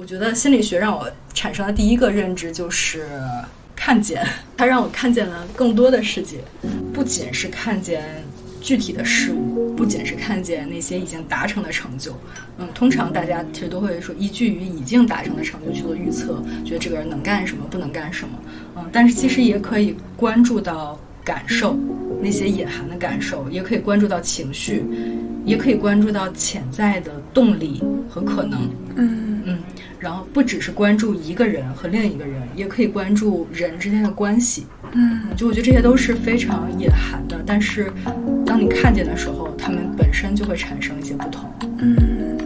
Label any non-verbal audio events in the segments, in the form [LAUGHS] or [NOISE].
我觉得心理学让我产生的第一个认知就是看见，[LAUGHS] 它让我看见了更多的世界，不仅是看见具体的事物，不仅是看见那些已经达成的成就。嗯，通常大家其实都会说依据于已经达成的成就去做预测，觉得这个人能干什么，不能干什么。嗯，但是其实也可以关注到感受，那些隐含的感受，也可以关注到情绪，也可以关注到潜在的动力和可能。嗯嗯，然后不只是关注一个人和另一个人，也可以关注人之间的关系。嗯就我觉得这些都是非常隐含的，但是当你看见的时候，他们本身就会产生一些不同。嗯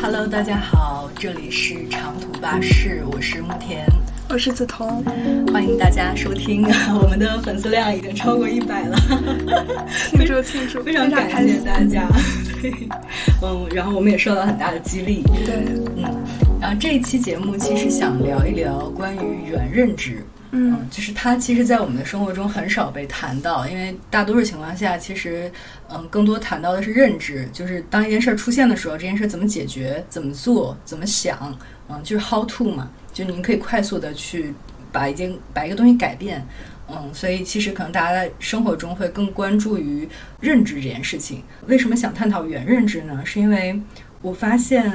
Hello，大家好，这里是长途巴士，我是慕田，我是梓潼，欢迎大家收听。我们的粉丝量已经超过一百了，庆祝庆祝，[LAUGHS] 非常感。谢大家。嗯，然后我们也受到很大的激励。对，嗯，然后这一期节目其实想聊一聊关于原认知。嗯就是它其实，在我们的生活中很少被谈到，因为大多数情况下，其实，嗯，更多谈到的是认知，就是当一件事儿出现的时候，这件事儿怎么解决、怎么做、怎么想，嗯，就是 how to 嘛，就您可以快速的去把一件把一个东西改变，嗯，所以其实可能大家在生活中会更关注于认知这件事情。为什么想探讨原认知呢？是因为我发现。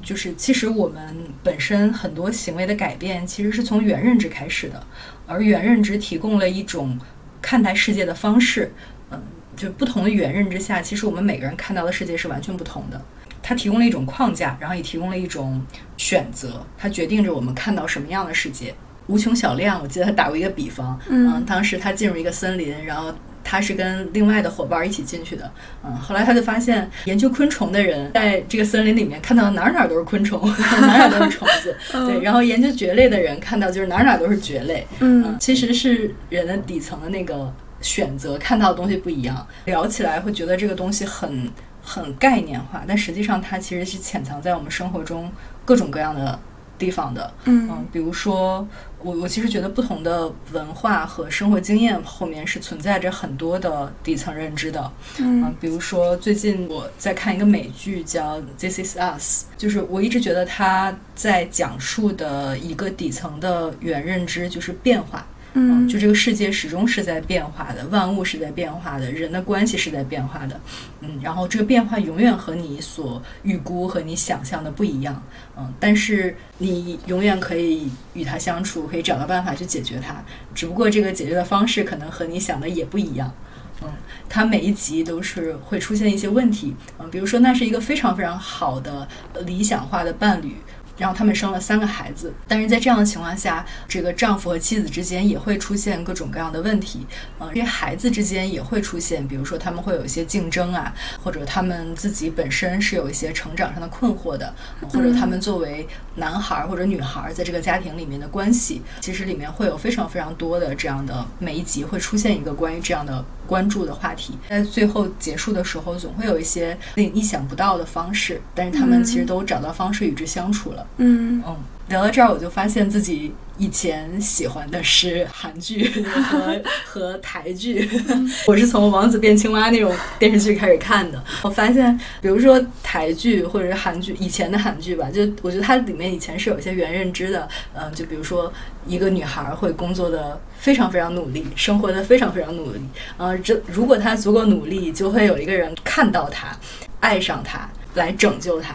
就是其实我们本身很多行为的改变，其实是从原认知开始的，而原认知提供了一种看待世界的方式。嗯，就不同的原认知下，其实我们每个人看到的世界是完全不同的。它提供了一种框架，然后也提供了一种选择，它决定着我们看到什么样的世界。无穷小亮，我记得他打过一个比方，嗯当时他进入一个森林，然后他是跟另外的伙伴一起进去的，嗯，后来他就发现，研究昆虫的人在这个森林里面看到哪儿哪儿都是昆虫，哪儿哪儿都是虫子，[LAUGHS] 对，然后研究蕨类的人看到就是哪儿哪儿都是蕨类，嗯其实是人的底层的那个选择看到的东西不一样，聊起来会觉得这个东西很很概念化，但实际上它其实是潜藏在我们生活中各种各样的地方的。嗯嗯，比如说，我我其实觉得不同的文化和生活经验后面是存在着很多的底层认知的。嗯比如说最近我在看一个美剧叫《This Is Us》，就是我一直觉得它在讲述的一个底层的原认知就是变化。嗯就这个世界始终是在变化的，万物是在变化的，人的关系是在变化的，嗯，然后这个变化永远和你所预估和你想象的不一样，嗯，但是你永远可以与它相处，可以找到办法去解决它，只不过这个解决的方式可能和你想的也不一样。嗯，它每一集都是会出现一些问题，嗯，比如说那是一个非常非常好的呃理想化的伴侣，然后他们生了三个孩子，但是在这样的情况下，这个丈夫和妻子之间也会出现各种各样的问题，呃，这些孩子之间也会出现，比如说他们会有一些竞争啊，或者他们自己本身是有一些成长上的困惑的，或者他们作为男孩儿或者女孩儿在这个家庭里面的关系，其实里面会有非常非常多的这样的每一集会出现一个关于这样的关注的话题，在最后结束的时候，总会有一些令意想不到的方式，但是他们其实都找到方式与之相处了。嗯。嗯，聊到这儿，我就发现自己以前喜欢的是韩剧和 [LAUGHS] 和台剧。[LAUGHS] 我是从《王子变青蛙》那种电视剧开始看的。我发现，比如说台剧或者是韩剧，以前的韩剧吧，就我觉得它里面以前是有一些原认知的。嗯，就比如说一个女孩会工作的非常非常努力，生活的非常非常努力。呃，这如果她足够努力，就会有一个人看到她，爱上她，来拯救她。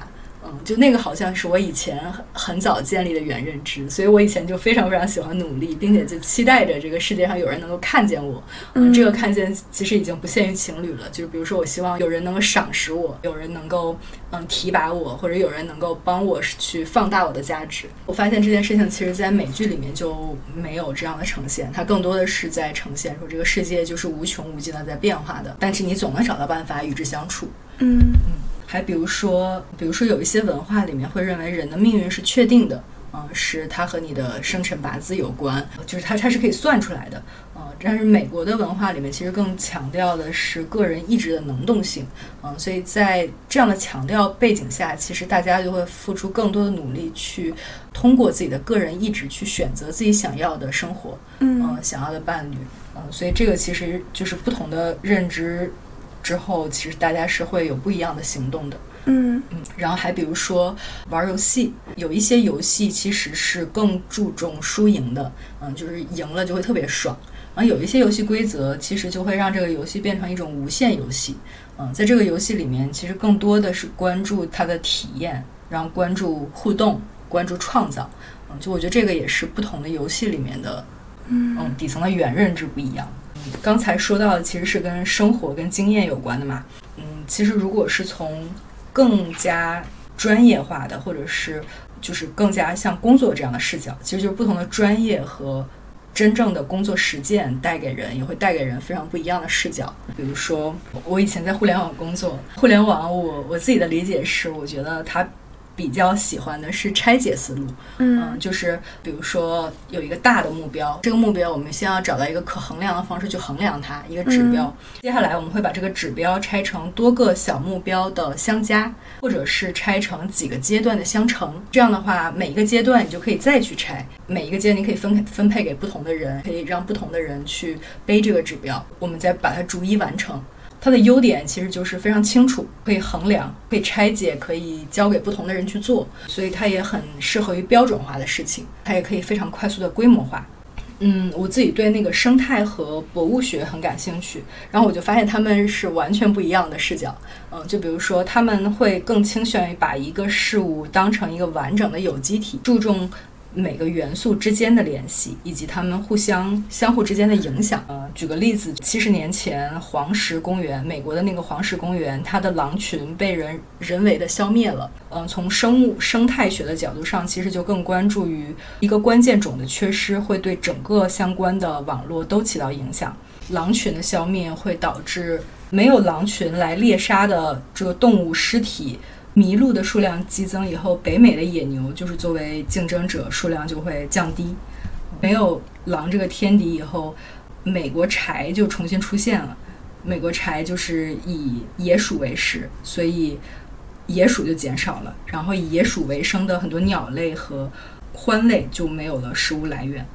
嗯，就那个好像是我以前很很早建立的原认知，所以我以前就非常非常喜欢努力，并且就期待着这个世界上有人能够看见我。嗯，这个看见其实已经不限于情侣了，就是比如说我希望有人能够赏识我，有人能够嗯提拔我，或者有人能够帮我去放大我的价值。我发现这件事情其实在美剧里面就没有这样的呈现，它更多的是在呈现说这个世界就是无穷无尽的在变化的，但是你总能找到办法与之相处。嗯嗯还比如说，比如说有一些文化里面会认为人的命运是确定的，嗯，是它和你的生辰八字有关，就是它它是可以算出来的，嗯，但是美国的文化里面其实更强调的是个人意志的能动性，嗯，所以在这样的强调背景下，其实大家就会付出更多的努力去通过自己的个人意志去选择自己想要的生活，嗯。嗯，想要的伴侣，嗯，所以这个其实就是不同的认知之后，其实大家是会有不一样的行动的。嗯嗯，然后还比如说玩游戏，有一些游戏其实是更注重输赢的，嗯，就是赢了就会特别爽。然后有一些游戏规则其实就会让这个游戏变成一种无限游戏，嗯，在这个游戏里面，其实更多的是关注它的体验，然后关注互动，关注创造，嗯，就我觉得这个也是不同的游戏里面的，嗯，底层的原认知不一样。嗯，刚才说到的其实是跟生活跟经验有关的嘛，嗯，其实如果是从更加专业化的，或者是就是更加像工作这样的视角，其实就是不同的专业和。真正的工作实践带给人，也会带给人非常不一样的视角。比如说，我以前在互联网工作，互联网我我自己的理解是，我觉得它。比较喜欢的是拆解思路，嗯，就是比如说有一个大的目标，这个目标我们先要找到一个可衡量的方式去衡量它，一个指标。接下来我们会把这个指标拆成多个小目标的相加，或者是拆成几个阶段的相乘。这样的话，每一个阶段你就可以再去拆，每一个阶段你可以分分配给不同的人，可以让不同的人去背这个指标，我们再把它逐一完成。它的优点其实就是非常清楚，可以衡量，可以拆解，可以交给不同的人去做，所以它也很适合于标准化的事情。它也可以非常快速的规模化。嗯，我自己对那个生态和博物学很感兴趣，然后我就发现他们是完全不一样的视角。嗯，就比如说他们会更倾向于把一个事物当成一个完整的有机体，注重。每个元素之间的联系，以及它们互相相互之间的影响。呃，举个例子，七十年前黄石公园，美国的那个黄石公园，它的狼群被人人为的消灭了。嗯，从生物生态学的角度上，其实就更关注于一个关键种的缺失会对整个相关的网络都起到影响。狼群的消灭会导致没有狼群来猎杀的这个动物尸体。麋鹿的数量激增以后，北美的野牛就是作为竞争者，数量就会降低。没有狼这个天敌以后，美国柴就重新出现了。美国柴就是以野鼠为食，所以野鼠就减少了。然后以野鼠为生的很多鸟类和獾类就没有了食物来源。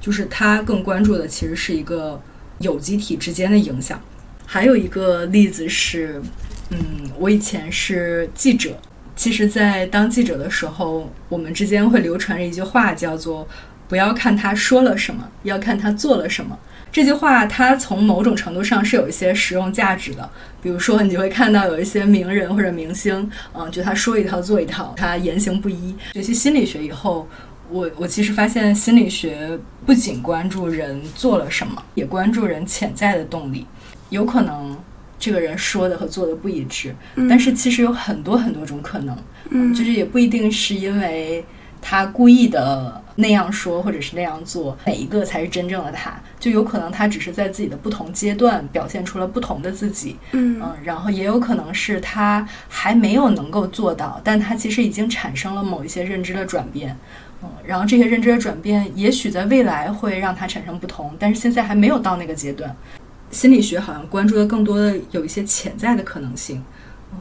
就是它更关注的其实是一个有机体之间的影响。还有一个例子是。嗯，我以前是记者。其实，在当记者的时候，我们之间会流传着一句话，叫做“不要看他说了什么，要看他做了什么”。这句话，它从某种程度上是有一些实用价值的。比如说，你就会看到有一些名人或者明星，嗯，就他说一套做一套，他言行不一。学习心理学以后，我我其实发现，心理学不仅关注人做了什么，也关注人潜在的动力，有可能。这个人说的和做的不一致，但是其实有很多很多种可能，嗯，就是也不一定是因为他故意的那样说或者是那样做，哪一个才是真正的他？就有可能他只是在自己的不同阶段表现出了不同的自己，嗯嗯，然后也有可能是他还没有能够做到，但他其实已经产生了某一些认知的转变，嗯，然后这些认知的转变也许在未来会让他产生不同，但是现在还没有到那个阶段。心理学好像关注的更多的有一些潜在的可能性，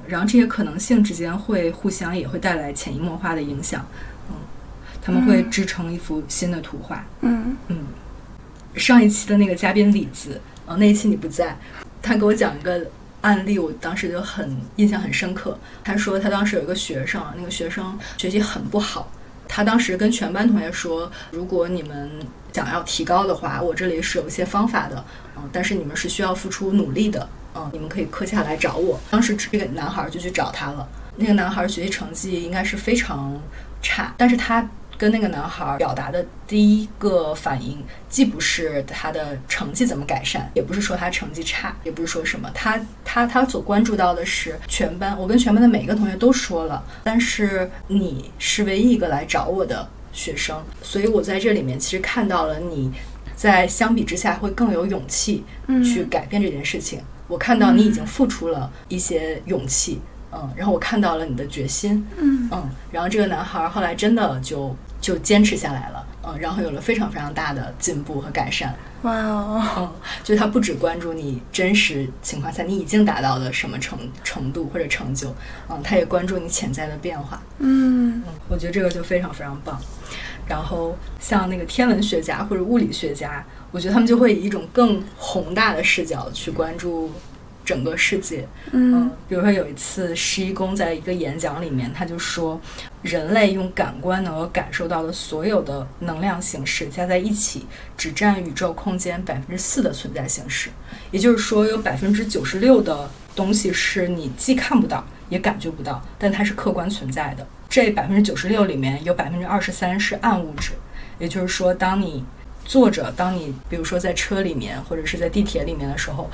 然后这些可能性之间会互相也会带来潜移默化的影响，嗯，他们会织成一幅新的图画，嗯嗯。上一期的那个嘉宾李子，呃，那一期你不在，他给我讲一个案例，我当时就很印象很深刻。他说他当时有一个学生，那个学生学习很不好。他当时跟全班同学说：“如果你们想要提高的话，我这里是有一些方法的，嗯，但是你们是需要付出努力的，嗯，你们可以课下来找我。”当时这个男孩就去找他了。那个男孩学习成绩应该是非常差，但是他。跟那个男孩表达的第一个反应，既不是他的成绩怎么改善，也不是说他成绩差，也不是说什么，他他他所关注到的是全班，我跟全班的每一个同学都说了，但是你是唯一一个来找我的学生，所以我在这里面其实看到了你在相比之下会更有勇气去改变这件事情，我看到你已经付出了一些勇气。嗯，然后我看到了你的决心，嗯嗯，然后这个男孩后来真的就就坚持下来了，嗯，然后有了非常非常大的进步和改善。哇哦，嗯，就他不只关注你真实情况下你已经达到了什么程程度或者成就，嗯，他也关注你潜在的变化。嗯嗯，我觉得这个就非常非常棒。然后像那个天文学家或者物理学家，我觉得他们就会以一种更宏大的视角去关注。整个世界。嗯比如说有一次，施一公在一个演讲里面，他就说，人类用感官能够感受到的所有的能量形式加在一起，只占宇宙空间百分之四的存在形式。也就是说，有百分之九十六的东西是你既看不到也感觉不到，但它是客观存在的。这百分之九十六里面有百分之二十三是暗物质，也就是说，当你坐着，当你比如说在车里面或者是在地铁里面的时候，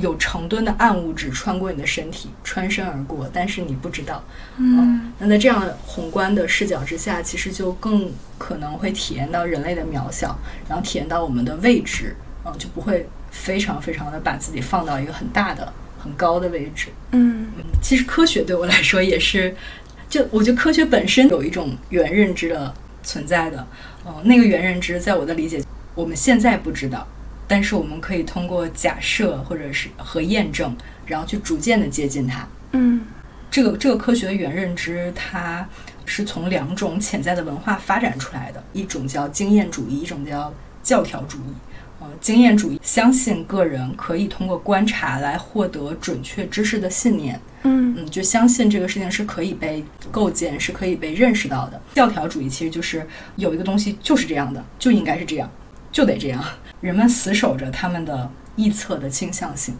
有成吨的暗物质穿过你的身体，穿身而过，但是你不知道。嗯那在这样宏观的视角之下，其实就更可能会体验到人类的渺小，然后体验到我们的位置，嗯，就不会非常非常的把自己放到一个很大的、很高的位置。嗯嗯，其实科学对我来说也是，就我觉得科学本身有一种原认知的存在的。嗯、那个原认知在我的理解，我们现在不知道，但是我们可以通过假设或者是和验证，然后去逐渐的接近它。嗯这个这个科学的原认知，它是从两种潜在的文化发展出来的，一种叫经验主义，一种叫教条主义。呃，经验主义相信个人可以通过观察来获得准确知识的信念，嗯嗯，就相信这个事情是可以被构建，是可以被认识到的。教条主义其实就是有一个东西就是这样的，就应该是这样，就得这样。人们死守着他们的臆测的倾向性。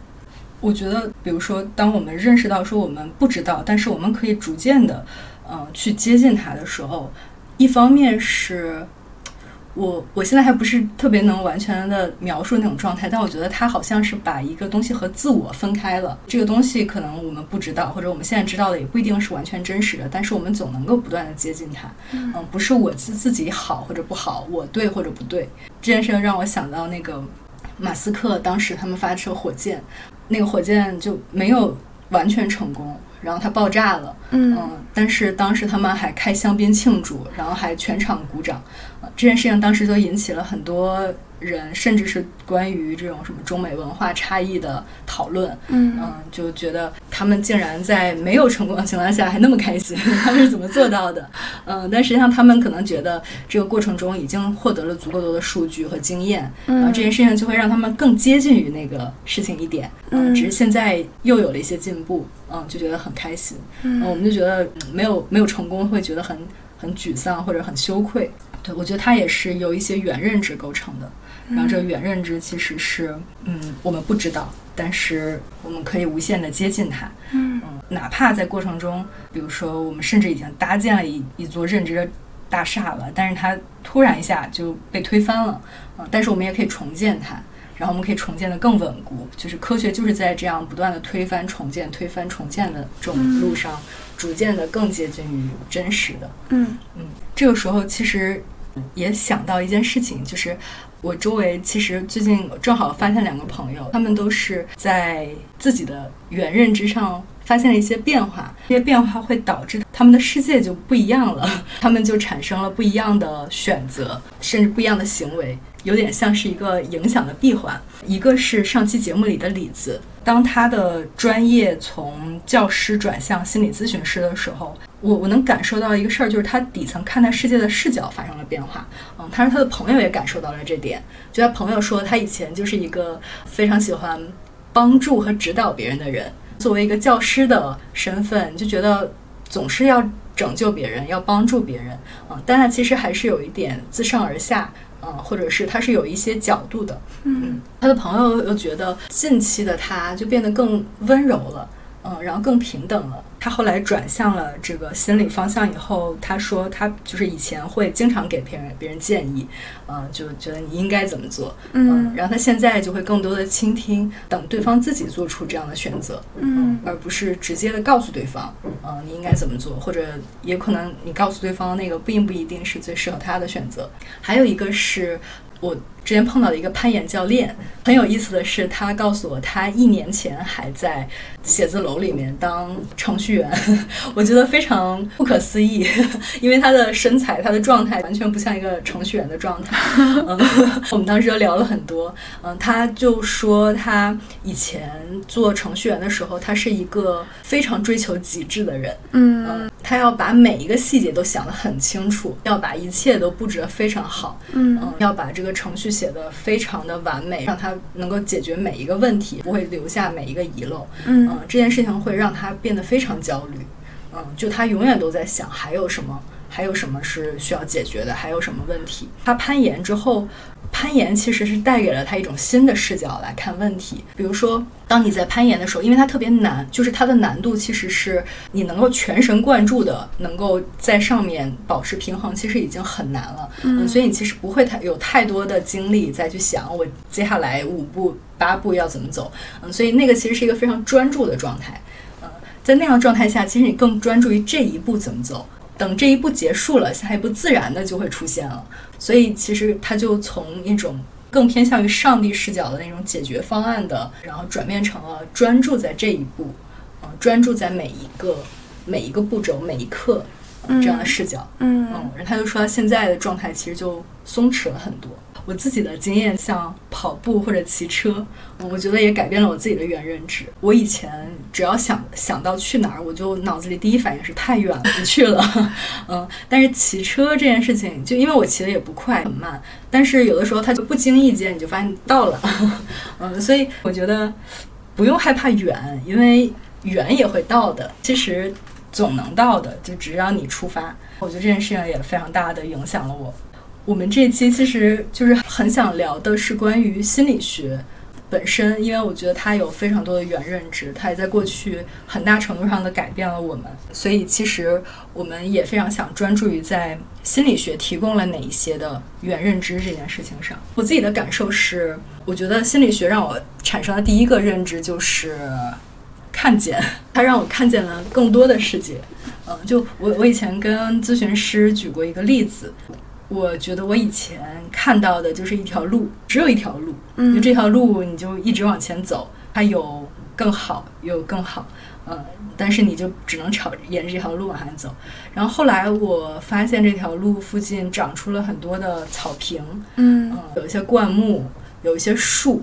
我觉得，比如说，当我们认识到说我们不知道，但是我们可以逐渐的，呃，去接近它的时候，一方面是我我现在还不是特别能完全的描述那种状态，但我觉得它好像是把一个东西和自我分开了。这个东西可能我们不知道，或者我们现在知道的也不一定是完全真实的，但是我们总能够不断的接近它。嗯，不是我自自己好或者不好，我对或者不对。这件事情让我想到那个马斯克当时他们发射火箭，那个火箭就没有完全成功，然后它爆炸了。嗯嗯，但是当时他们还开香槟庆祝，然后还全场鼓掌。呃这件事情当时就引起了很多人，甚至是关于这种什么中美文化差异的讨论。嗯嗯，就觉得他们竟然在没有成功的情况下还那么开心，[LAUGHS] 他们是怎么做到的？嗯，但实际上他们可能觉得这个过程中已经获得了足够多的数据和经验，然后这件事情就会让他们更接近于那个事情一点。嗯只是现在又有了一些进步，嗯，就觉得很开心。嗯，我们就觉得嗯没有没有成功会觉得很很沮丧或者很羞愧。对，我觉得它也是由一些原认知构成的。然后这个原认知其实是，嗯，我们不知道，但是我们可以无限的接近它。嗯嗯，哪怕在过程中，比如说我们甚至已经搭建了一一座认知的大厦了，但是它突然一下就被推翻了，嗯，但是我们也可以重建它，然后我们可以重建的更稳固。就是科学就是在这样不断的推翻、重建、推翻、重建的这种路上，逐渐的更接近于真实的。嗯嗯，这个时候其实也想到一件事情，就是我周围其实最近正好发现两个朋友，他们都是在自己的原认知上发现了一些变化，这些变化会导致他们的世界就不一样了，[LAUGHS] 他们就产生了不一样的选择，甚至不一样的行为，有点像是一个影响的闭环。一个是上期节目里的李子，当他的专业从教师转向心理咨询师的时候，我我能感受到一个事儿，就是他底层看待世界的视角发生了变化。嗯，他说他的朋友也感受到了这点，就他朋友说他以前就是一个非常喜欢帮助和指导别人的人，作为一个教师的身份，就觉得总是要拯救别人，要帮助别人啊、但他其实还是有一点自上而下。嗯，或者是他是有一些角度的，嗯他的朋友又觉得近期的他就变得更温柔了，嗯，然后更平等了。他后来转向了这个心理方向以后，他说他就是以前会经常给别人别人建议，嗯，就觉得你应该怎么做，嗯然后他现在就会更多的倾听，等对方自己做出这样的选择，嗯而不是直接的告诉对方，嗯，你应该怎么做，或者也可能你告诉对方那个并不一定是最适合他的选择。还有一个是我之前碰到的一个攀岩教练，很有意思的是，他告诉我他一年前还在写字楼里面当程序员，[LAUGHS] 我觉得非常不可思议，[LAUGHS] 因为他的身材、他的状态完全不像一个程序员的状态。[LAUGHS] 嗯，我们当时就聊了很多。嗯，他就说他以前做程序员的时候，他是一个非常追求极致的人。嗯他他要把每一个细节都想得很清楚，要把一切都布置得非常好，嗯嗯，要把这个程序写的非常的完美，让他能够解决每一个问题，不会留下每一个遗漏。嗯嗯，这件事情会让他变得非常焦虑。嗯，就他永远都在想还有什么，还有什么是需要解决的，还有什么问题。他攀岩之后，攀岩其实是带给了他一种新的视角来看问题。比如说，当你在攀岩的时候，因为它特别难，就是它的难度其实是你能够全神贯注的，能够在上面保持平衡，其实已经很难了。嗯，所以你其实不会太有太多的精力再去想我接下来五步八步要怎么走。嗯，所以那个其实是一个非常专注的状态。嗯，在那样的状态下，其实你更专注于这一步怎么走。等这一步结束了，下一步自然的就会出现了。所以其实它就从一种更偏向于上帝视角的那种解决方案的，然后转变成了专注在这一步，呃、专注在每一个每一个步骤每一刻、这样的视角。嗯嗯，然后他就说他现在的状态其实就松弛了很多。我自己的经验，像跑步或者骑车，嗯我觉得也改变了我自己的原认知。我以前只要想想到去哪儿，我就脑子里第一反应是太远了，不去了。[LAUGHS] 嗯，但是骑车这件事情，就因为我骑的也不快，很慢，但是有的时候它就不经意间你就发现到了。[LAUGHS] 嗯，所以我觉得不用害怕远，因为远也会到的。其实总能到的，就只要你出发。我觉得这件事情也非常大的影响了我。我们这一期其实就是很想聊的是关于心理学本身，因为我觉得它有非常多的原认知，它也在过去很大程度上的改变了我们。所以其实我们也非常想专注于在心理学提供了哪一些的原认知这件事情上。我自己的感受是，我觉得心理学让我产生的第一个认知就是看见，它让我看见了更多的世界。嗯，就我我以前跟咨询师举过一个例子，我觉得我以前看到的就是一条路，只有一条路，嗯就这条路你就一直往前走，它有更好，有更好，嗯，但是你就只能朝沿着这条路往下走。然后后来我发现这条路附近长出了很多的草坪，嗯嗯，有一些灌木，有一些树。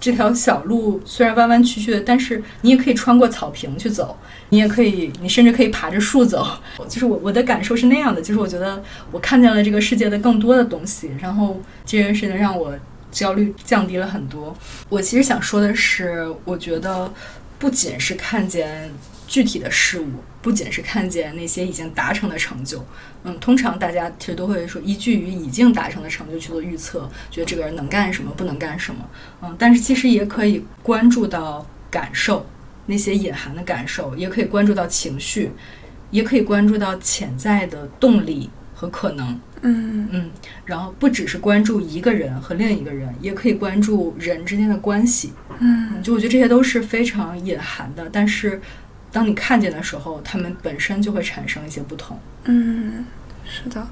这条小路虽然弯弯曲曲的，但是你也可以穿过草坪去走，你也可以，你甚至可以爬着树走。就是我我的感受是那样的，就是我觉得我看见了这个世界的更多的东西，然后这件事情让我焦虑降低了很多。我其实想说的是，我觉得不仅是看见具体的事物，不仅是看见那些已经达成的成就，嗯，通常大家其实都会说依据于已经达成的成就去做预测，觉得这个人能干什么，不能干什么，嗯，但是其实也可以关注到感受，那些隐含的感受，也可以关注到情绪，也可以关注到潜在的动力和可能，嗯。嗯，然后不只是关注一个人和另一个人，也可以关注人之间的关系，嗯。嗯，就我觉得这些都是非常隐含的，但是当你看见的时候，它们本身就会产生一些不同。嗯，是的，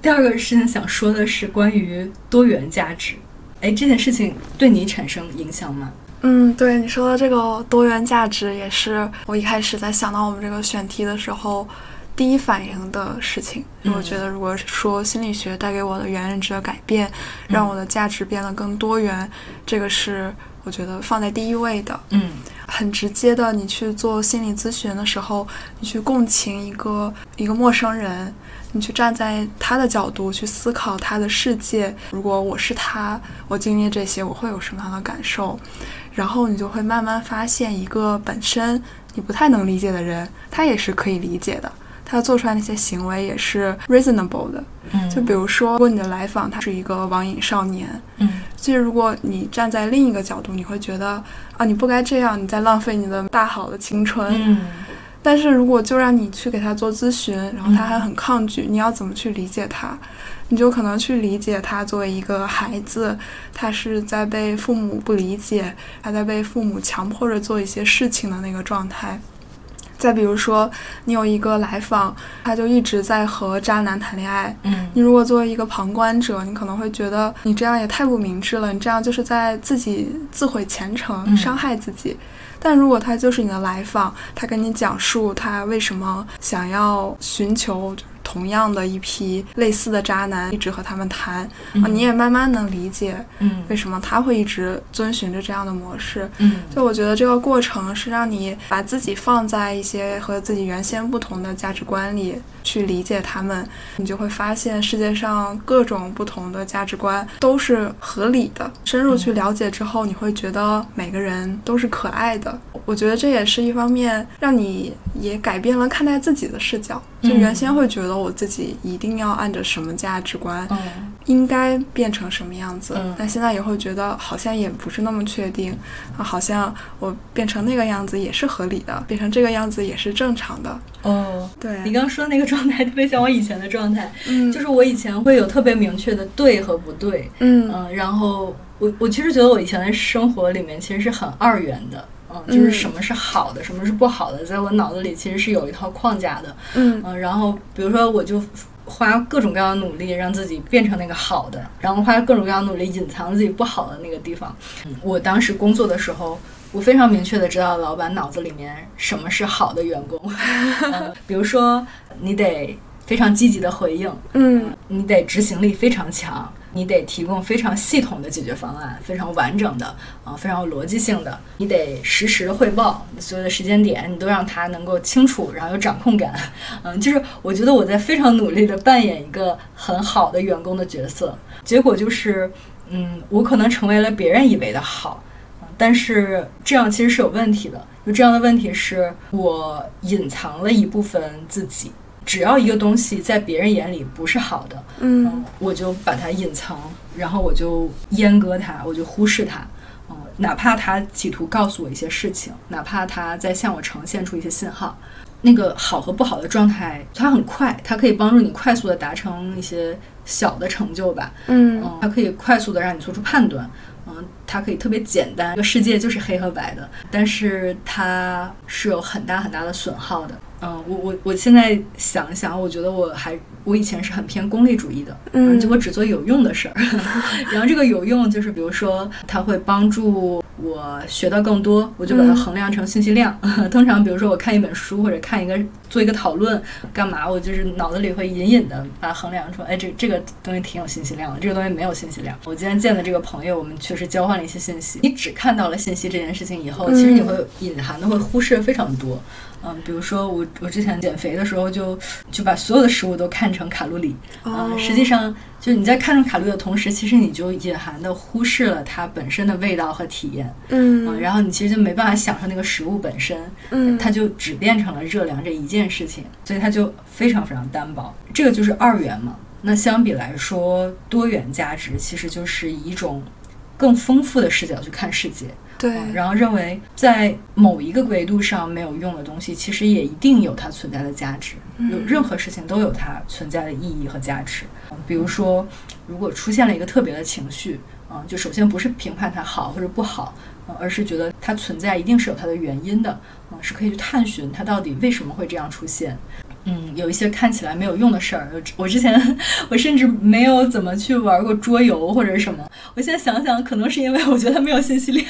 第二个事情想说的是关于多元价值。哎，这件事情对你产生影响吗？嗯，对你说的这个多元价值，也是我一开始在想到我们这个选题的时候，第一反应的事情。因为我觉得，如果说心理学带给我的原认知的改变，让我的价值变得更多元，这个是我觉得放在第一位的。嗯很直接的，你去做心理咨询的时候，你去共情一个一个陌生人，你去站在他的角度去思考他的世界。如果我是他，我经历这些，我会有什么样的感受？然后你就会慢慢发现，一个本身你不太能理解的人，他也是可以理解的。他做出来那些行为也是 reasonable 的。嗯，就比如说，如果你的来访他是一个网瘾少年，嗯其实，如果你站在另一个角度，你会觉得啊，你不该这样，你在浪费你的大好的青春。嗯但是如果就让你去给他做咨询，然后他还很抗拒，你要怎么去理解他？你就可能去理解他作为一个孩子，他是在被父母不理解，他在被父母强迫着做一些事情的那个状态。再比如说，你有一个来访，他就一直在和渣男谈恋爱，嗯你如果作为一个旁观者，你可能会觉得你这样也太不明智了，你这样就是在自己自毁前程，嗯伤害自己。但如果他就是你的来访，他跟你讲述他为什么想要寻求就是同样的一批类似的渣男，一直和他们谈，啊，嗯你也慢慢能理解嗯。为什么他会一直遵循着这样的模式。嗯。就我觉得这个过程是让你把自己放在一些和自己原先不同的价值观里去理解他们，你就会发现世界上各种不同的价值观都是合理的。深入去了解之后，你会觉得每个人都是可爱的。我觉得这也是一方面让你也改变了看待自己的视角。就嗯原先会觉得我自己一定要按着什么价值观，嗯应该变成什么样子嗯，但现在也会觉得好像也不是那么确定啊，好像我变成那个样子也是合理的，变成这个样子也是正常的。哦。[LAUGHS] 对，你刚刚说的那个状态特别像我以前的状态，嗯，就是我以前会有特别明确的对和不对，嗯嗯，然后我我其实觉得我以前的生活里面其实是很二元的，嗯，就是嗯什么是好的，什么是不好的，在我脑子里其实是有一套框架的，嗯嗯，然后比如说我就花各种各样的努力让自己变成那个好的，然后花各种各样的努力隐藏自己不好的那个地方。嗯，我当时工作的时候。我非常明确的知道老板脑子里面什么是好的员工，[LAUGHS] 嗯，比如说你得非常积极的回应，嗯你得执行力非常强，你得提供非常系统的解决方案，非常完整的啊、非常有逻辑性的，你得实时的汇报所有的时间点，你都让他能够清楚，然后有掌控感。[LAUGHS] 嗯，就是我觉得我在非常努力的扮演一个很好的员工的角色，结果就是，嗯，我可能成为了别人以为的好。嗯但是这样其实是有问题的，有这样的问题是我隐藏了一部分自己。只要一个东西在别人眼里不是好的，嗯我就把它隐藏，然后我就阉割它，我就忽视它。嗯，哪怕它企图告诉我一些事情，哪怕它在向我呈现出一些信号，那个好和不好的状态，它很快，它可以帮助你快速的达成一些小的成就吧。嗯嗯，它可以快速的让你做出判断。嗯，它可以特别简单，这个世界就是黑和白的，但是它是有很大很大的损耗的。嗯，我我我现在想一想，我觉得我还我以前是很偏功利主义的，嗯就我只做有用的事儿。[LAUGHS] 然后这个有用就是比如说它会帮助我学到更多，我就把它嗯衡量成信息量。[LAUGHS] 通常比如说我看一本书或者看一个做一个讨论干嘛，我就是脑子里会隐隐的把它衡量出，哎，这这个东西挺有信息量的，这个东西没有信息量。我今天见的这个朋友，我们确实交换了一些信息。你只看到了信息这件事情以后，其实你会隐含的会忽视非常多。嗯，比如说我我之前减肥的时候就就把所有的食物都看成卡路里，哦嗯，实际上就是你在看成卡路里的同时，其实你就隐含的忽视了它本身的味道和体验，嗯，嗯然后你其实就没办法享受那个食物本身，嗯它就只变成了热量这一件事情，所以它就非常非常单薄。这个就是二元嘛。那相比来说，多元价值其实就是以一种更丰富的视角去看世界。对嗯，然后认为在某一个维度上没有用的东西，其实也一定有它存在的价值。有任何事情都有它存在的意义和价值。嗯比如说，如果出现了一个特别的情绪，嗯，就首先不是评判它好或者不好，嗯，而是觉得它存在一定是有它的原因的，嗯，是可以去探寻它到底为什么会这样出现。嗯，有一些看起来没有用的事儿，我之前我甚至没有怎么去玩过桌游或者什么。我现在想想，可能是因为我觉得它没有信息量，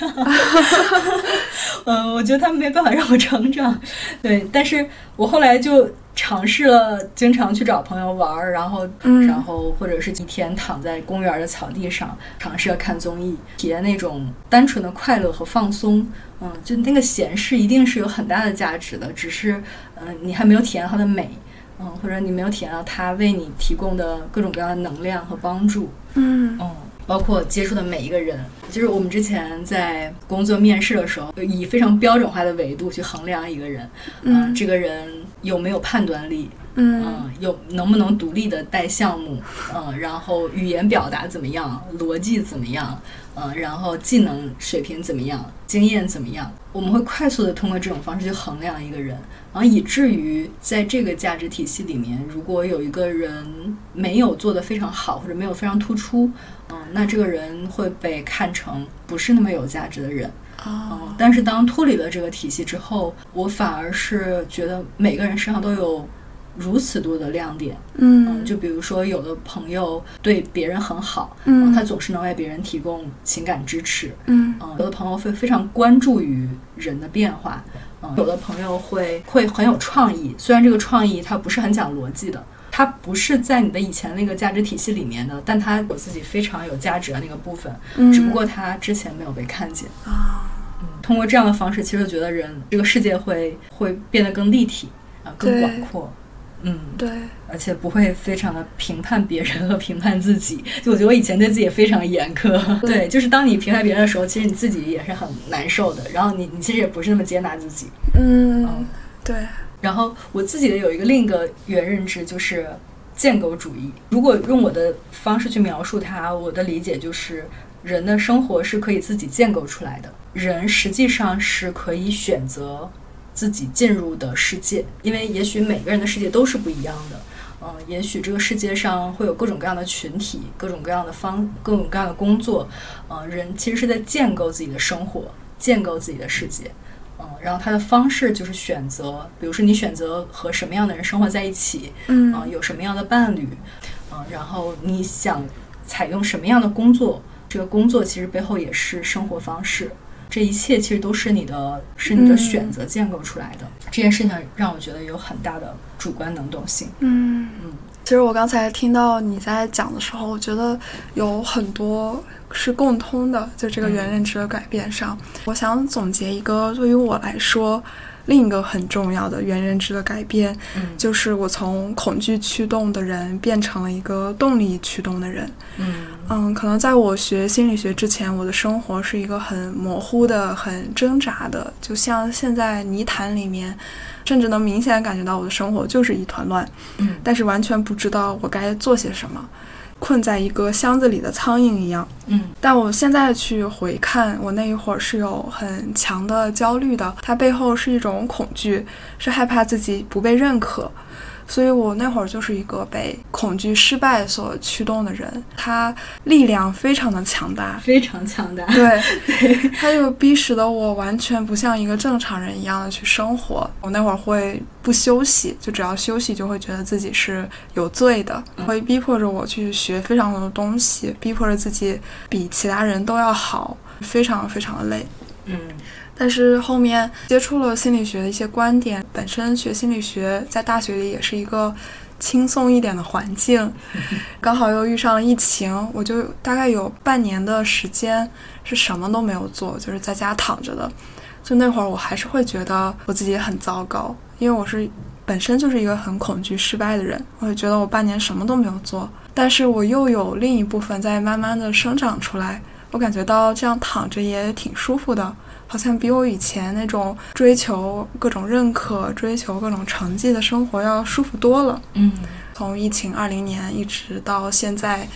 [LAUGHS] 嗯，我觉得它没办法让我成长。对，但是我后来就尝试了，经常去找朋友玩儿，然后，嗯然后或者是一天躺在公园的草地上，尝试着看综艺，体验那种单纯的快乐和放松。嗯，就那个闲适一定是有很大的价值的，只是，嗯、你还没有体验它的美，嗯，或者你没有体验到它为你提供的各种各样的能量和帮助。嗯嗯，包括接触的每一个人，就是我们之前在工作面试的时候，以非常标准化的维度去衡量一个人，嗯。这个人有没有判断力，嗯嗯，有能不能独立的带项目，嗯，然后语言表达怎么样，逻辑怎么样，嗯，然后技能水平怎么样，经验怎么样，我们会快速的通过这种方式去衡量一个人，然后以至于在这个价值体系里面，如果有一个人没有做得非常好，或者没有非常突出，嗯，那这个人会被看成不是那么有价值的人。哦嗯，但是当脱离了这个体系之后，我反而是觉得每个人身上都有如此多的亮点。嗯就比如说，有的朋友对别人很好，嗯他总是能为别人提供情感支持。嗯嗯，有的朋友会非常关注于人的变化，嗯，有的朋友会会很有创意，虽然这个创意它不是很讲逻辑的。它不是在你的以前那个价值体系里面的，但它有自己非常有价值的那个部分，嗯只不过它之前没有被看见。啊，嗯通过这样的方式，其实觉得人这个世界会会变得更立体啊，更广阔。嗯，对，而且不会非常的评判别人和评判自己。[LAUGHS] 就我觉得我以前对自己也非常严苛，对，就是当你评判别人的时候，其实你自己也是很难受的。然后你你其实也不是那么接纳自己。嗯，对，然后我自己的有一个另一个原认知就是建构主义。如果用我的方式去描述它，我的理解就是人的生活是可以自己建构出来的，人实际上是可以选择自己进入的世界，因为也许每个人的世界都是不一样的。嗯，也许这个世界上会有各种各样的群体，各种各样的方，各种各样的工作。嗯，人其实是在建构自己的生活，建构自己的世界。嗯，然后他的方式就是选择，比如说你选择和什么样的人生活在一起，嗯啊、有什么样的伴侣，嗯、然后你想采用什么样的工作，这个工作其实背后也是生活方式，这一切其实都是你的，是你的嗯选择建构出来的。这件事情让我觉得有很大的主观能动性。嗯。嗯其实我刚才听到你在讲的时候，我觉得有很多是共通的，就这个原认知的改变上。我想总结一个对于我来说另一个很重要的原认知的改变，嗯就是我从恐惧驱动的人变成了一个动力驱动的人。嗯嗯，可能在我学心理学之前，我的生活是一个很模糊的、很挣扎的，就像现在泥潭里面，甚至能明显感觉到我的生活就是一团乱。嗯但是完全不知道我该做些什么，困在一个箱子里的苍蝇一样。嗯但我现在去回看，我那一会儿是有很强的焦虑的，它背后是一种恐惧，是害怕自己不被认可。所以我那会儿就是一个被恐惧失败所驱动的人，他力量非常的强大，非常强大。对，他就逼使得我完全不像一个正常人一样的去生活。我那会儿会不休息，就只要休息就会觉得自己是有罪的，会逼迫着我去学非常多的东西，逼迫着自己比其他人都要好，非常非常的累。嗯但是后面接触了心理学的一些观点，本身学心理学在大学里也是一个轻松一点的环境，[LAUGHS] 刚好又遇上了疫情，我就大概有半年的时间是什么都没有做，就是在家躺着的。就那会儿，我还是会觉得我自己很糟糕，因为我是本身就是一个很恐惧失败的人，我会觉得我半年什么都没有做，但是我又有另一部分在慢慢的生长出来，我感觉到这样躺着也挺舒服的。好像比我以前那种追求各种认可、追求各种成绩的生活要舒服多了。嗯从疫情二零年一直到现在，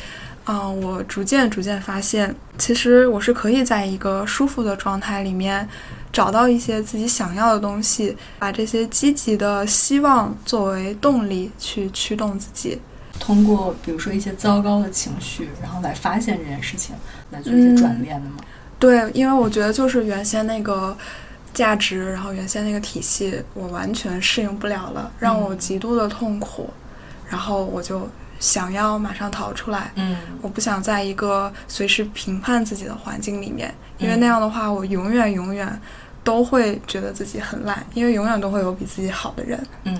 嗯、我逐渐逐渐发现，其实我是可以在一个舒服的状态里面，找到一些自己想要的东西，把这些积极的希望作为动力去驱动自己。通过比如说一些糟糕的情绪，然后来发现这件事情，来做一些转变的嘛。对，因为我觉得就是原先那个价值，然后原先那个体系，我完全适应不了了，让我极度的痛苦，然后我就想要马上逃出来。嗯我不想在一个随时评判自己的环境里面，因为那样的话，我永远永远都会觉得自己很烂，因为永远都会有比自己好的人。嗯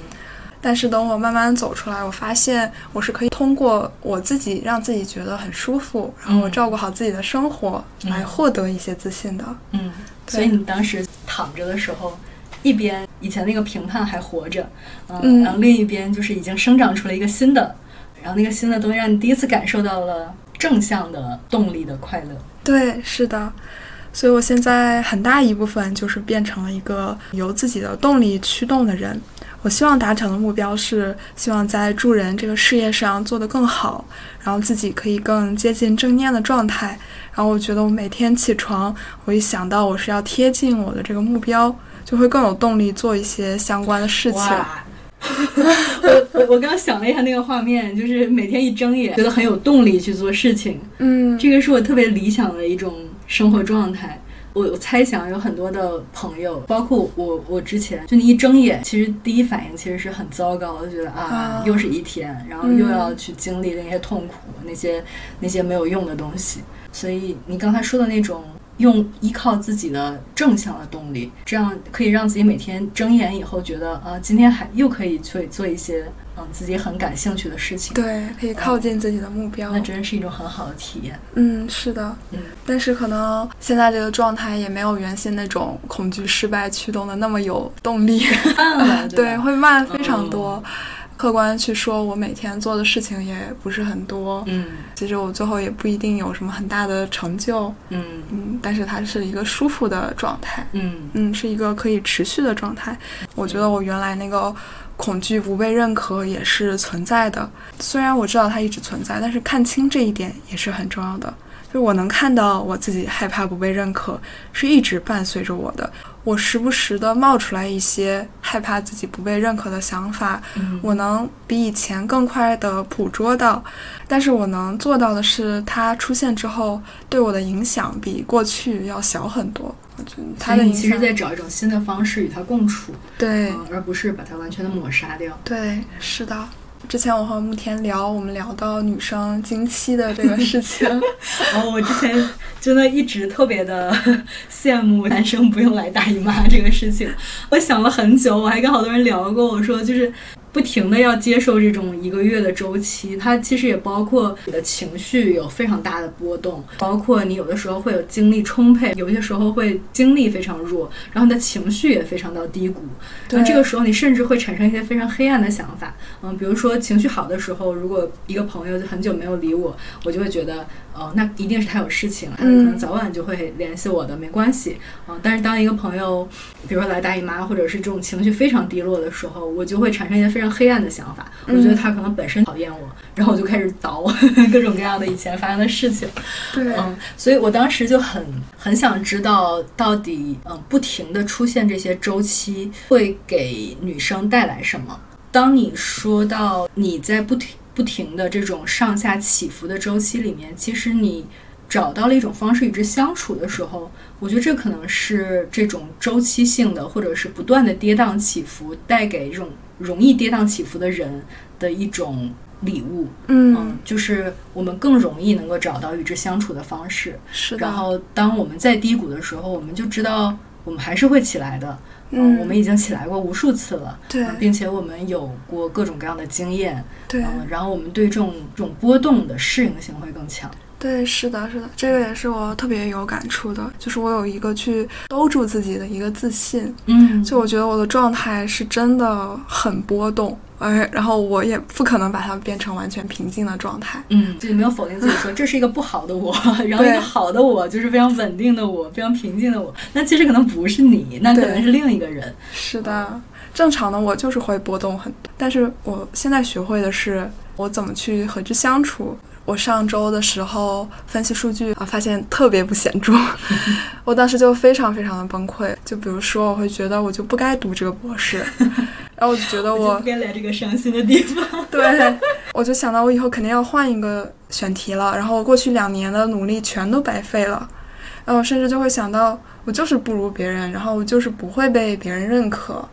但是等我慢慢走出来，我发现我是可以通过我自己让自己觉得很舒服，然后我嗯照顾好自己的生活，嗯来获得一些自信的。嗯，所以你当时躺着的时候，一边以前那个评判还活着，嗯，嗯然后另一边就是已经生长出了一个新的，然后那个新的东西让你第一次感受到了正向的动力的快乐。对，是的。所以我现在很大一部分就是变成了一个由自己的动力驱动的人。我希望达成的目标是，希望在助人这个事业上做得更好，然后自己可以更接近正念的状态。然后我觉得我每天起床，我一想到我是要贴近我的这个目标，就会更有动力做一些相关的事情。我我我刚想了一下那个画面，就是每天一睁眼，觉得很有动力去做事情，嗯，这个是我特别理想的一种生活状态。我我猜想有很多的朋友，包括我，我之前就你一睁眼，其实第一反应其实是很糟糕，就觉得啊啊，又是一天，然后又要去经历那些痛苦，那些那些没有用的东西。所以你刚才说的那种用依靠自己的正向的动力，这样可以让自己每天睁眼以后觉得啊，今天还又可以去做一些嗯自己很感兴趣的事情。对，可以靠近自己的目标。那真是一种很好的体验。嗯，是的。嗯，但是可能现在这个状态也没有原先那种恐惧失败驱动的那么有动力。慢了，[LAUGHS] 对，会慢非常多。客观去说，我每天做的事情也不是很多。嗯，其实我最后也不一定有什么很大的成就。嗯嗯，但是它是一个舒服的状态。嗯嗯，是一个可以持续的状态。我觉得我原来那个恐惧不被认可也是存在的，虽然我知道它一直存在，但是看清这一点也是很重要的。就是我能看到我自己害怕不被认可，是一直伴随着我的。我时不时的冒出来一些害怕自己不被认可的想法，我能比以前更快的捕捉到，但是我能做到的是，它出现之后对我的影响比过去要小很多。我觉得它的影响，其实在找一种新的方式与它共处，对，而不是把它完全的抹杀掉。对，是的。之前我和慕田聊，我们聊到女生经期的这个事情。然 [LAUGHS] 后我之前真的一直特别的 [LAUGHS] 羡慕男生不用来大姨妈这个事情。我想了很久，我还跟好多人聊过，我说就是。不停的要接受这种一个月的周期，它其实也包括你的情绪有非常大的波动，包括你有的时候会有精力充沛，有些时候会精力非常弱，然后你的情绪也非常到低谷。对，这个时候你甚至会产生一些非常黑暗的想法。嗯，比如说情绪好的时候，如果一个朋友就很久没有理我，我就会觉得，哦，那一定是他有事情，他可能早晚就会联系我的，没关系。嗯，但是当一个朋友，比如说来大姨妈，或者是这种情绪非常低落的时候，我就会产生一些非非常黑暗的想法，我觉得他可能本身讨厌我，然后我就开始倒 [LAUGHS] 各种各样的以前发生的事情。对，嗯，所以我当时就很很想知道，到底嗯不停的出现这些周期会给女生带来什么？当你说到你在不停不停的这种上下起伏的周期里面，其实你找到了一种方式与之相处的时候，我觉得这可能是这种周期性的或者是不断的跌宕起伏带给这种。容易跌宕起伏的人的一种礼物，嗯，就是我们更容易能够找到与之相处的方式。是的。然后，当我们在低谷的时候，我们就知道我们还是会起来的。嗯，我们已经起来过无数次了。对，并且我们有过各种各样的经验。对。然后，我们对这种这种波动的适应性会更强。对，是的，是的，这个也是我特别有感触的，就是我有一个去兜住自己的一个自信，嗯，就我觉得我的状态是真的很波动，哎，然后我也不可能把它变成完全平静的状态，嗯，就是没有否定自己说 [LAUGHS] 这是一个不好的我，[LAUGHS] 然后一个好的我就是非常稳定的我，非常平静的我，那其实可能不是你，那可能是另一个人，是的，正常的我就是会波动很多，但是我现在学会的是我怎么去和之相处。我上周的时候分析数据啊，发现特别不显著，[LAUGHS] 我当时就非常非常的崩溃。就比如说，我会觉得我就不该读这个博士，[LAUGHS] 然后我就觉得我不该来这个伤心的地方。[LAUGHS] 对，我就想到我以后肯定要换一个选题了，然后我过去两年的努力全都白费了，然后甚至就会想到我就是不如别人，然后我就是不会被别人认可，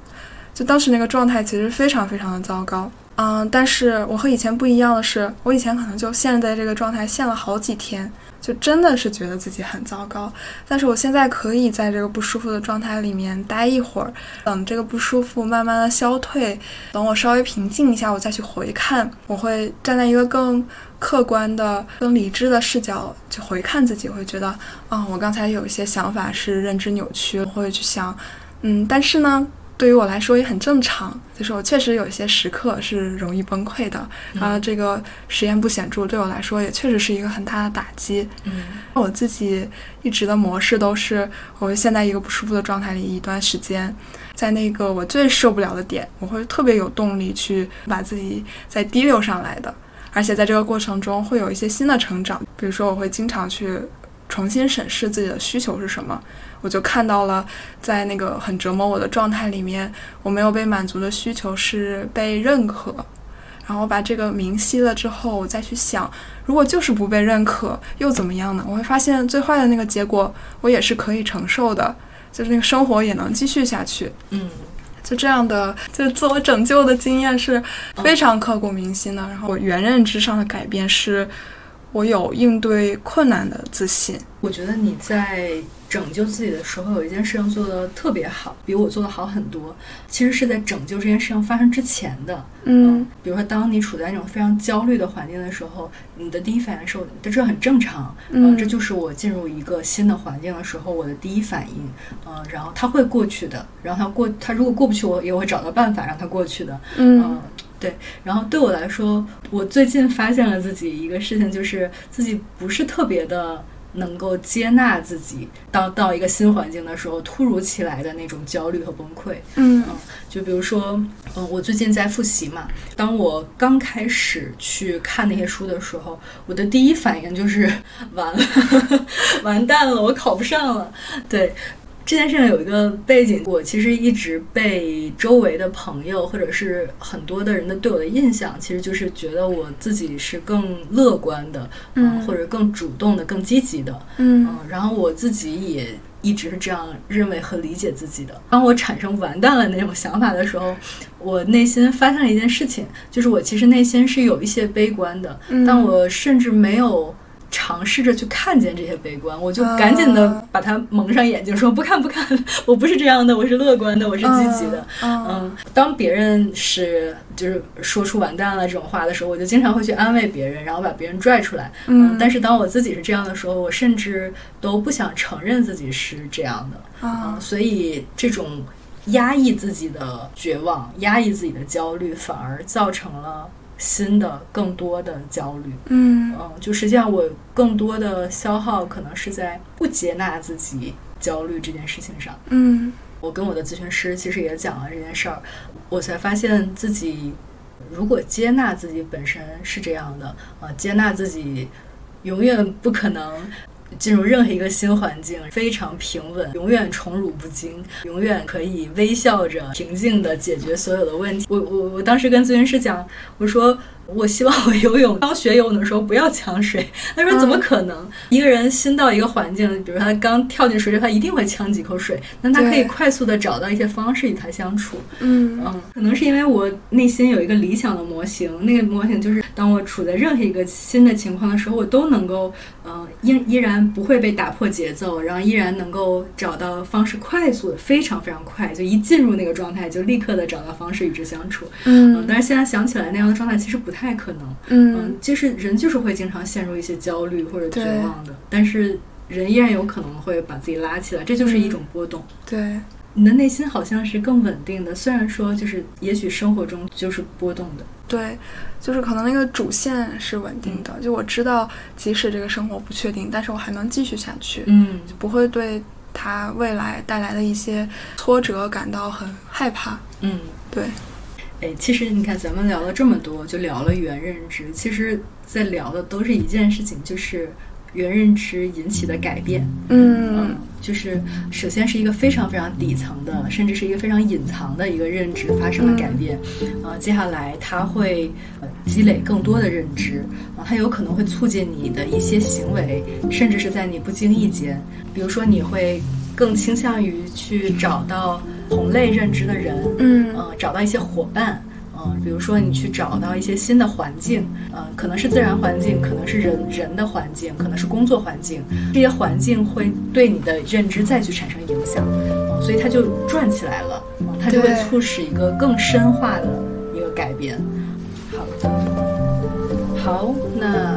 就当时那个状态其实非常非常的糟糕。嗯，但是我和以前不一样的是，我以前可能就陷在这个状态，陷了好几天，就真的是觉得自己很糟糕。但是我现在可以在这个不舒服的状态里面待一会儿，等这个不舒服慢慢的消退，等我稍微平静一下，我再去回看，我会站在一个更客观的、更理智的视角去回看自己，会觉得，啊，我刚才有一些想法是认知扭曲，我会去想，嗯，但是呢。对于我来说也很正常，就是我确实有一些时刻是容易崩溃的，然后这个实验不显著，对我来说也确实是一个很大的打击。嗯，我自己一直的模式都是，我会陷在一个不舒服的状态里一段时间，在那个我最受不了的点，我会特别有动力去把自己再提溜上来的，而且在这个过程中会有一些新的成长，比如说我会经常去。重新审视自己的需求是什么，我就看到了，在那个很折磨我的状态里面，我没有被满足的需求是被认可。然后把这个明晰了之后，我再去想，如果就是不被认可，又怎么样呢？我会发现最坏的那个结果，我也是可以承受的，就是那个生活也能继续下去。嗯，就这样的，就自我拯救的经验是非常刻骨铭心的。然后我原认知上的改变是。我有应对困难的自信。我觉得你在拯救自己的时候，有一件事情做得特别好，比我做的好很多。其实是在拯救这件事情发生之前的。嗯比如说，当你处在那种非常焦虑的环境的时候，你的第一反应是，这很正常。嗯这就是我进入一个新的环境的时候我的第一反应。嗯、然后它会过去的。然后它过，它如果过不去，我也会找到办法让它过去的。嗯嗯，对。然后对我来说，我最近发现了自己一个事情，就是自己不是特别的能够接纳自己，到到一个新环境的时候，突如其来的那种焦虑和崩溃。嗯就比如说，嗯，我最近在复习嘛。当我刚开始去看那些书的时候，我的第一反应就是 [LAUGHS] 完了，[LAUGHS] 完蛋了，我考不上了。对，这件事情有一个背景，我其实一直被周围的朋友或者是很多的人的对我的印象，其实就是觉得我自己是更乐观的，嗯或者更主动的、更积极的。嗯嗯，然后我自己也一直是这样认为和理解自己的。当我产生完蛋了那种想法的时候，我内心发现了一件事情，就是我其实内心是有一些悲观的，嗯但我甚至没有。尝试着去看见这些悲观，我就赶紧的啊把它蒙上眼睛，说不看不看，我不是这样的，我是乐观的，我是积极的。嗯嗯，当别人是就是说出完蛋了这种话的时候，我就经常会去安慰别人，然后把别人拽出来。嗯但是当我自己是这样的时候，我甚至都不想承认自己是这样的。啊嗯，所以这种压抑自己的绝望、压抑自己的焦虑，反而造成了新的、更多的焦虑。嗯嗯，就实际上我更多的消耗可能是在不接纳自己焦虑这件事情上。嗯我跟我的咨询师其实也讲了这件事儿，我才发现自己如果接纳自己本身是这样的，啊，接纳自己永远不可能。进入任何一个新环境，非常平稳，永远宠辱不惊，永远可以微笑着、平静地解决所有的问题。我我我当时跟咨询师讲，我说我希望我游泳 [LAUGHS] 刚学游泳的时候不要呛水。他说怎么可能？一个人新到一个环境，比如他刚跳进水里，他一定会呛几口水，那他可以快速的找到一些方式与他相处。嗯嗯，可能是因为我内心有一个理想的模型，那个模型就是当我处在任何一个新的情况的时候，我都能够，嗯、依依然不会被打破节奏，然后依然能够找到方式，快速的，非常非常快，就一进入那个状态，就立刻的找到方式与之相处。嗯，嗯但是现在想起来，那样的状态其实不太可能。嗯嗯，就是人就是会经常陷入一些焦虑或者绝望的，但是人依然有可能会把自己拉起来，这就是一种波动。对你的内心好像是更稳定的，虽然说就是也许生活中就是波动的。对，就是可能那个主线是稳定的，就我知道，即使这个生活不确定，但是我还能继续下去，嗯就不会对它未来带来的一些挫折感到很害怕。嗯，对，哎，其实你看咱们聊了这么多，就聊了原认知，其实在聊的都是一件事情，就是原认知引起的改变。嗯就是首先是一个非常非常底层的，甚至是一个非常隐藏的一个认知发生了改变，呃，接下来它会呃积累更多的认知，啊、它有可能会促进你的一些行为，甚至是在你不经意间，比如说你会更倾向于去找到同类认知的人，嗯呃，找到一些伙伴。嗯、比如说你去找到一些新的环境，呃，可能是自然环境，可能是人人的环境，可能是工作环境，这些环境会对你的认知再去产生影响，嗯、所以它就转起来了，嗯、它就会促使一个更深化的一个改变。好的，好，那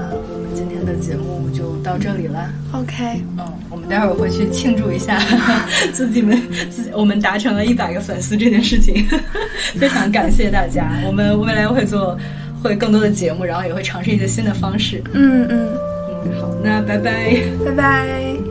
节目就到这里了。，OK，嗯，我们待会儿会去庆祝一下自己们自己我们达成了一百个粉丝这件事情，[LAUGHS] 非常感谢大家。我们未来会做会更多的节目，然后也会尝试一些新的方式。嗯嗯，嗯，好，那拜拜。拜拜。